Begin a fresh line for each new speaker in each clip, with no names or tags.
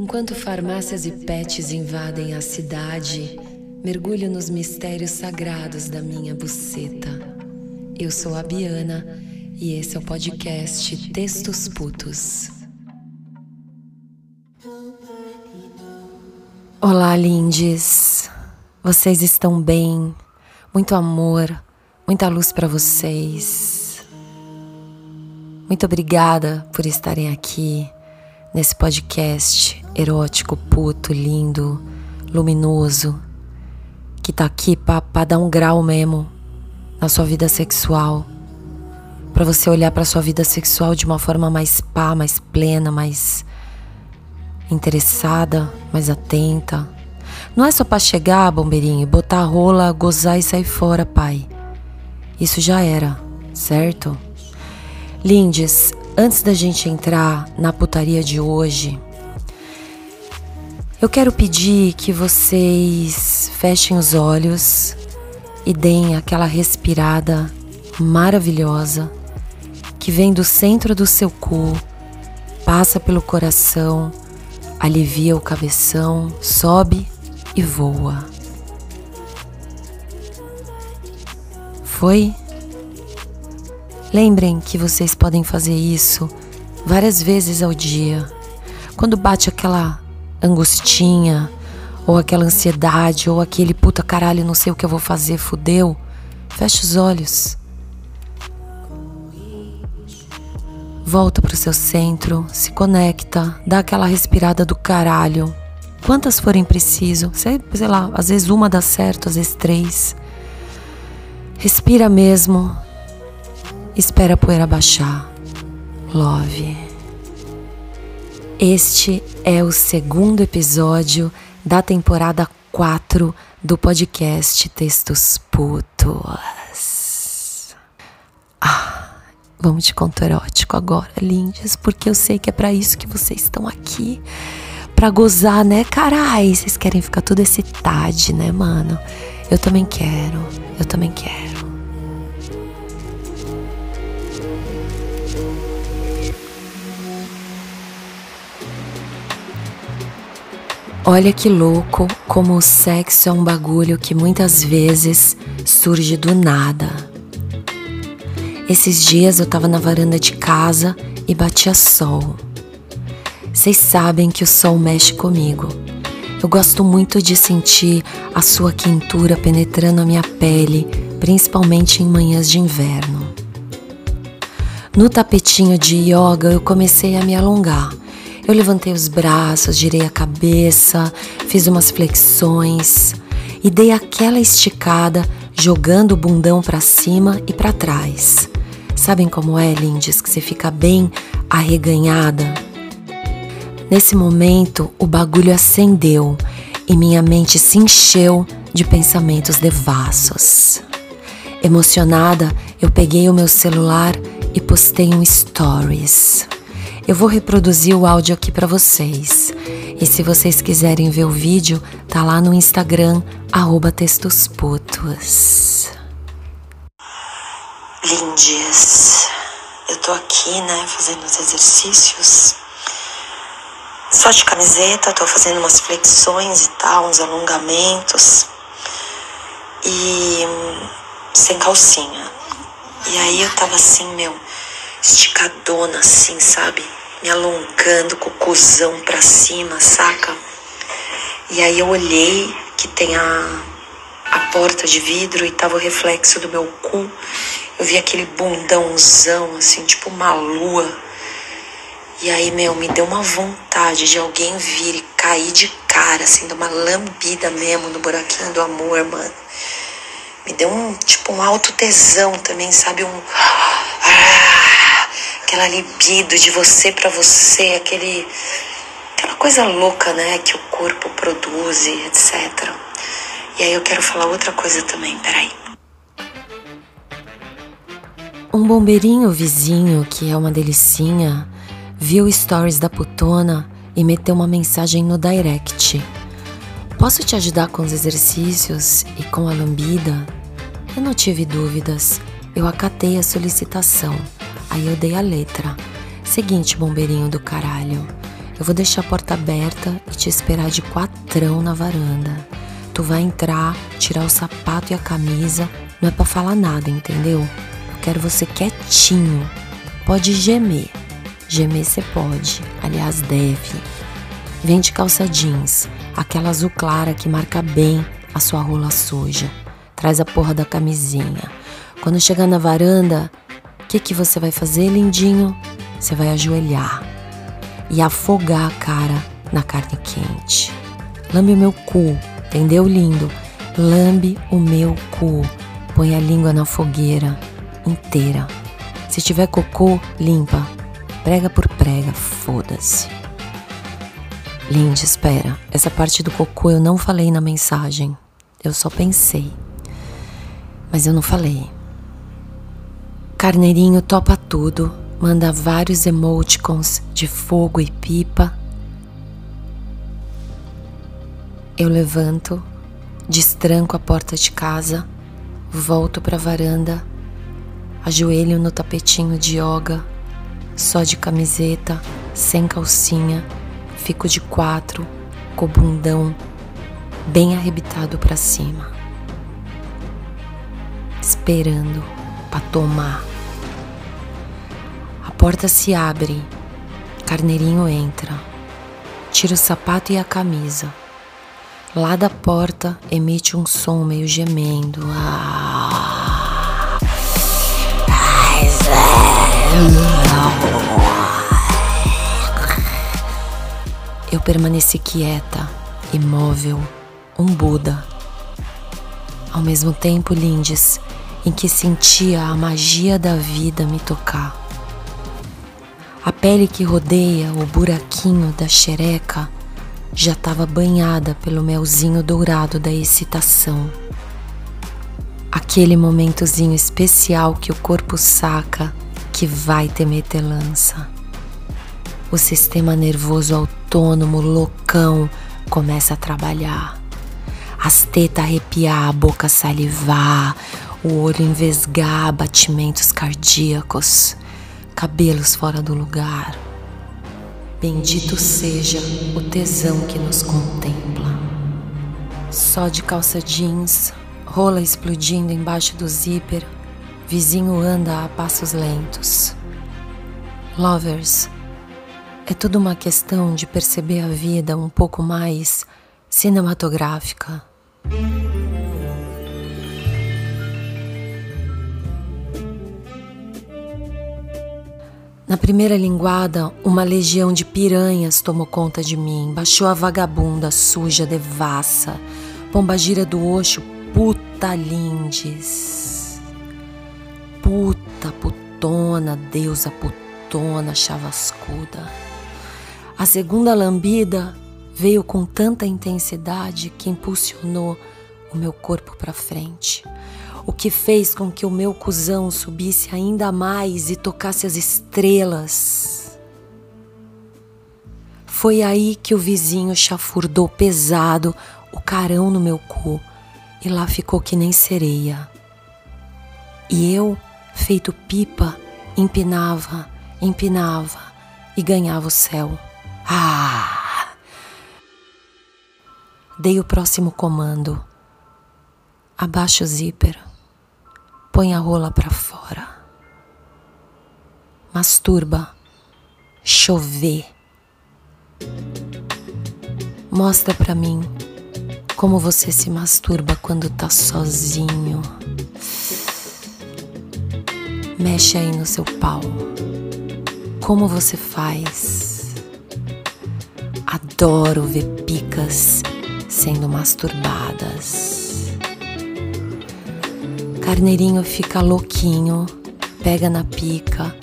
Enquanto farmácias e pets invadem a cidade, mergulho nos mistérios sagrados da minha buceta. Eu sou a Biana e esse é o podcast Textos Putos. Olá, lindes. Vocês estão bem? Muito amor, muita luz para vocês. Muito obrigada por estarem aqui nesse podcast erótico, puto, lindo, luminoso, que tá aqui para dar um grau mesmo na sua vida sexual. Para você olhar para sua vida sexual de uma forma mais pá, mais plena, mais interessada, mais atenta. Não é só para chegar, bombeirinho, botar a rola, gozar e sair fora, pai. Isso já era, certo? Lindes, antes da gente entrar na putaria de hoje, eu quero pedir que vocês fechem os olhos e deem aquela respirada maravilhosa que vem do centro do seu cu, passa pelo coração, alivia o cabeção, sobe e voa. Foi? Lembrem que vocês podem fazer isso várias vezes ao dia. Quando bate aquela angustinha, ou aquela ansiedade, ou aquele puta caralho, não sei o que eu vou fazer, fudeu, fecha os olhos. Volta pro seu centro, se conecta, dá aquela respirada do caralho. Quantas forem preciso, sei, sei lá, às vezes uma dá certo, às vezes três. Respira mesmo, espera a poeira baixar. Love. Este é o segundo episódio da temporada 4 do podcast Textos Putos. Ah, vamos de conto erótico agora, lindas, porque eu sei que é para isso que vocês estão aqui. Pra gozar, né, carai? Vocês querem ficar tudo excitade, né, mano? Eu também quero, eu também quero. Olha que louco como o sexo é um bagulho que muitas vezes surge do nada. Esses dias eu tava na varanda de casa e batia sol. Vocês sabem que o sol mexe comigo. Eu gosto muito de sentir a sua quentura penetrando a minha pele, principalmente em manhãs de inverno. No tapetinho de yoga eu comecei a me alongar eu levantei os braços, girei a cabeça, fiz umas flexões e dei aquela esticada, jogando o bundão para cima e para trás. Sabem como é, lindes, que você fica bem arreganhada? Nesse momento, o bagulho acendeu e minha mente se encheu de pensamentos devassos. Emocionada, eu peguei o meu celular e postei um stories. Eu vou reproduzir o áudio aqui para vocês. E se vocês quiserem ver o vídeo, tá lá no Instagram, textosputos.
Lindes, eu tô aqui, né, fazendo os exercícios. Só de camiseta, tô fazendo umas flexões e tal, uns alongamentos. E sem calcinha. E aí eu tava assim, meu, esticadona assim, sabe? me alongando com o cuzão pra cima, saca? E aí eu olhei que tem a, a porta de vidro e tava o reflexo do meu cu. Eu vi aquele bundãozão, assim, tipo uma lua. E aí, meu, me deu uma vontade de alguém vir e cair de cara, assim, dar uma lambida mesmo no buraquinho do amor, mano. Me deu um, tipo, um alto tesão também, sabe? Um. Ah, aquela libido de você para você, aquele aquela coisa louca, né, que o corpo produz etc. E aí eu quero falar outra coisa também, peraí.
Um bombeirinho vizinho, que é uma delicinha, viu stories da putona e meteu uma mensagem no direct. Posso te ajudar com os exercícios e com a lambida? Eu não tive dúvidas. Eu acatei a solicitação. Aí eu dei a letra. Seguinte, bombeirinho do caralho. Eu vou deixar a porta aberta e te esperar de quatrão na varanda. Tu vai entrar, tirar o sapato e a camisa. Não é para falar nada, entendeu? Eu quero você quietinho. Pode gemer. Gemer você pode. Aliás, deve. Vem de calça jeans, aquela azul clara que marca bem a sua rola suja. Traz a porra da camisinha. Quando chegar na varanda, que, que você vai fazer, lindinho? Você vai ajoelhar e afogar a cara na carne quente. Lambe o meu cu, entendeu, lindo? Lambe o meu cu. Põe a língua na fogueira inteira. Se tiver cocô, limpa. Prega por prega, foda-se. Lindy, espera. Essa parte do cocô eu não falei na mensagem. Eu só pensei. Mas eu não falei. Carneirinho topa tudo manda vários emoticons de fogo e pipa. Eu levanto, destranco a porta de casa, volto para a varanda, ajoelho no tapetinho de yoga, só de camiseta, sem calcinha, fico de quatro, com o bundão bem arrebitado para cima, esperando para tomar porta se abre, Carneirinho entra, tira o sapato e a camisa. Lá da porta emite um som meio gemendo. Eu permaneci quieta, imóvel, um Buda. Ao mesmo tempo, Lindes, em que sentia a magia da vida me tocar. A pele que rodeia o buraquinho da xereca já estava banhada pelo melzinho dourado da excitação. Aquele momentozinho especial que o corpo saca que vai ter metelança. O sistema nervoso autônomo loucão começa a trabalhar. As tetas arrepiar, a boca salivar, o olho envesgar, batimentos cardíacos cabelos fora do lugar. Bendito seja o tesão que nos contempla. Só de calça jeans, rola explodindo embaixo do zíper, vizinho anda a passos lentos. Lovers, é tudo uma questão de perceber a vida um pouco mais cinematográfica. Na primeira linguada, uma legião de piranhas tomou conta de mim, baixou a vagabunda suja, devassa, pombagira do Oxo, puta lindes. Puta, putona, deusa putona, chavascuda. A segunda lambida veio com tanta intensidade que impulsionou o meu corpo para frente o que fez com que o meu cuzão subisse ainda mais e tocasse as estrelas. Foi aí que o vizinho chafurdou pesado o carão no meu cu e lá ficou que nem sereia. E eu, feito pipa, empinava, empinava e ganhava o céu. Ah! Dei o próximo comando. Abaixa o zíper põe a rola para fora. Masturba, chover. Mostra para mim como você se masturba quando tá sozinho. Mexe aí no seu pau. Como você faz? Adoro ver picas sendo masturbadas. Carneirinho fica louquinho, pega na pica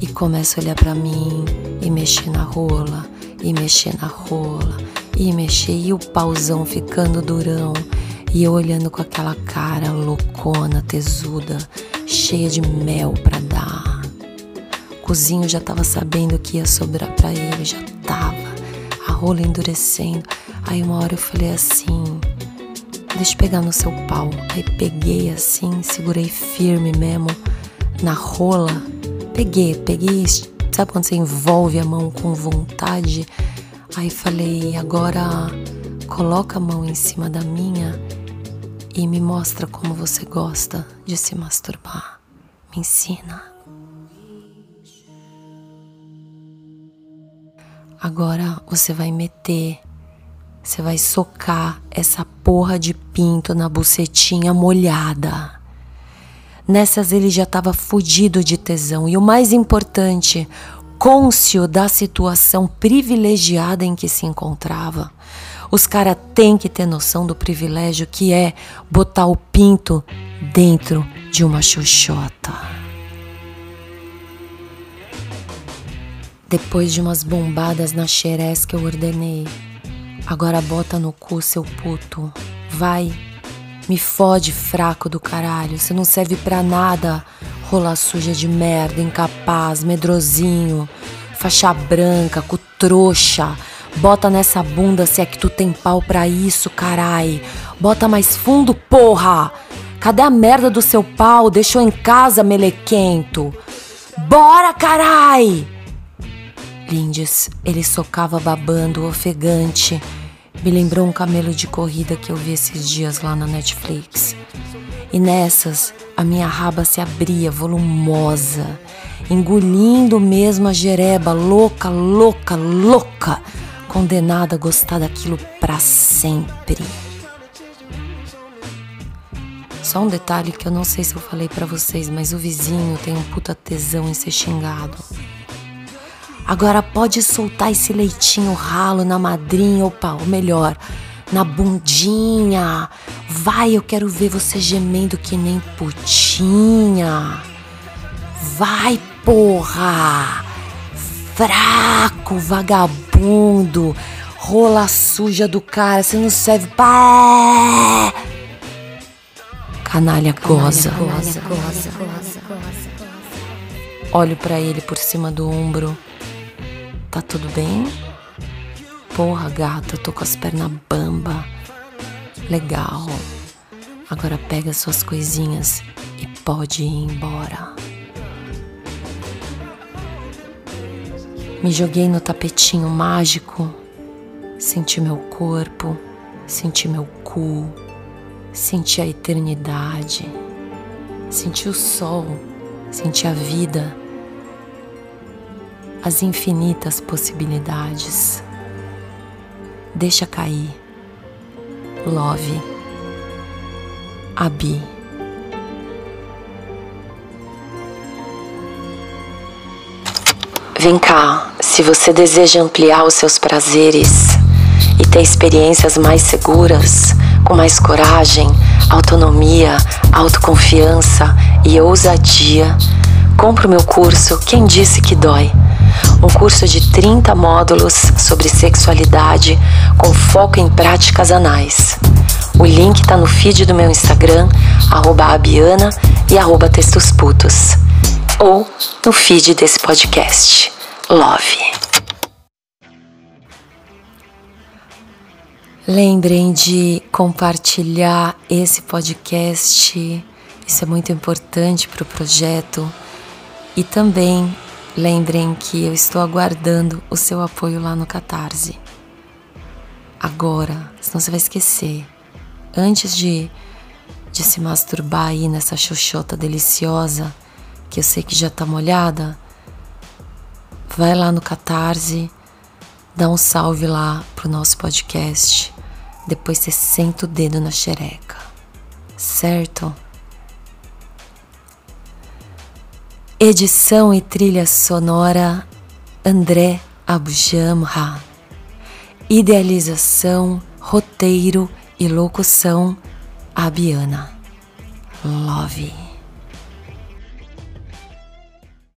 e começa a olhar para mim e mexer na rola, e mexer na rola, e mexer, e o pauzão ficando durão, e eu olhando com aquela cara loucona, tesuda, cheia de mel pra dar. O cozinho já tava sabendo que ia sobrar pra ele, já tava, a rola endurecendo. Aí uma hora eu falei assim: Deixa eu pegar no seu pau. Aí peguei assim, segurei firme mesmo na rola. Peguei, peguei. Sabe quando você envolve a mão com vontade? Aí falei, agora coloca a mão em cima da minha e me mostra como você gosta de se masturbar. Me ensina. Agora você vai meter, você vai socar essa porra de pinto na bucetinha molhada. Nessas ele já estava fudido de tesão e o mais importante, cônscio da situação privilegiada em que se encontrava. Os caras têm que ter noção do privilégio que é botar o pinto dentro de uma xoxota. Depois de umas bombadas na xerés que eu ordenei, agora bota no cu seu puto. Vai, me fode fraco do caralho, você não serve pra nada rola suja de merda, incapaz, medrosinho, faixa branca, cu trouxa. Bota nessa bunda se é que tu tem pau pra isso, carai. Bota mais fundo, porra! Cadê a merda do seu pau? Deixou em casa, melequento. Bora, carai! Lindes, ele socava babando, ofegante. Me lembrou um camelo de corrida que eu vi esses dias lá na Netflix. E nessas, a minha raba se abria volumosa, engolindo mesmo a jereba, louca, louca, louca, condenada a gostar daquilo para sempre. Só um detalhe que eu não sei se eu falei para vocês, mas o vizinho tem um puta tesão em ser xingado. Agora pode soltar esse leitinho ralo na madrinha, opa, ou melhor, na bundinha. Vai, eu quero ver você gemendo que nem putinha. Vai, porra! Fraco, vagabundo, rola suja do cara, você não serve pra. Canalha goza. goza, goza, goza Olho para ele por cima do ombro. Tá tudo bem? Porra, gata, tô com as pernas bamba. Legal. Agora pega suas coisinhas e pode ir embora. Me joguei no tapetinho mágico, senti meu corpo, senti meu cu, senti a eternidade, senti o sol, senti a vida, as infinitas possibilidades. Deixa cair. Love. Abi. Vem cá, se você deseja ampliar os seus prazeres e ter experiências mais seguras, com mais coragem, autonomia, autoconfiança e ousadia, compre o meu curso Quem Disse Que Dói um curso de 30 módulos sobre sexualidade com foco em práticas anais. O link está no feed do meu Instagram, abiana e arroba textosputos. Ou no feed desse podcast. Love. Lembrem de compartilhar esse podcast, isso é muito importante para o projeto. E também Lembrem que eu estou aguardando o seu apoio lá no Catarse. Agora, senão você vai esquecer. Antes de, de se masturbar aí nessa xoxota deliciosa, que eu sei que já tá molhada, vai lá no Catarse, dá um salve lá pro nosso podcast. Depois você senta o dedo na xereca. Certo? Edição e trilha sonora André Abujamra. Idealização, roteiro e locução Abiana. Love.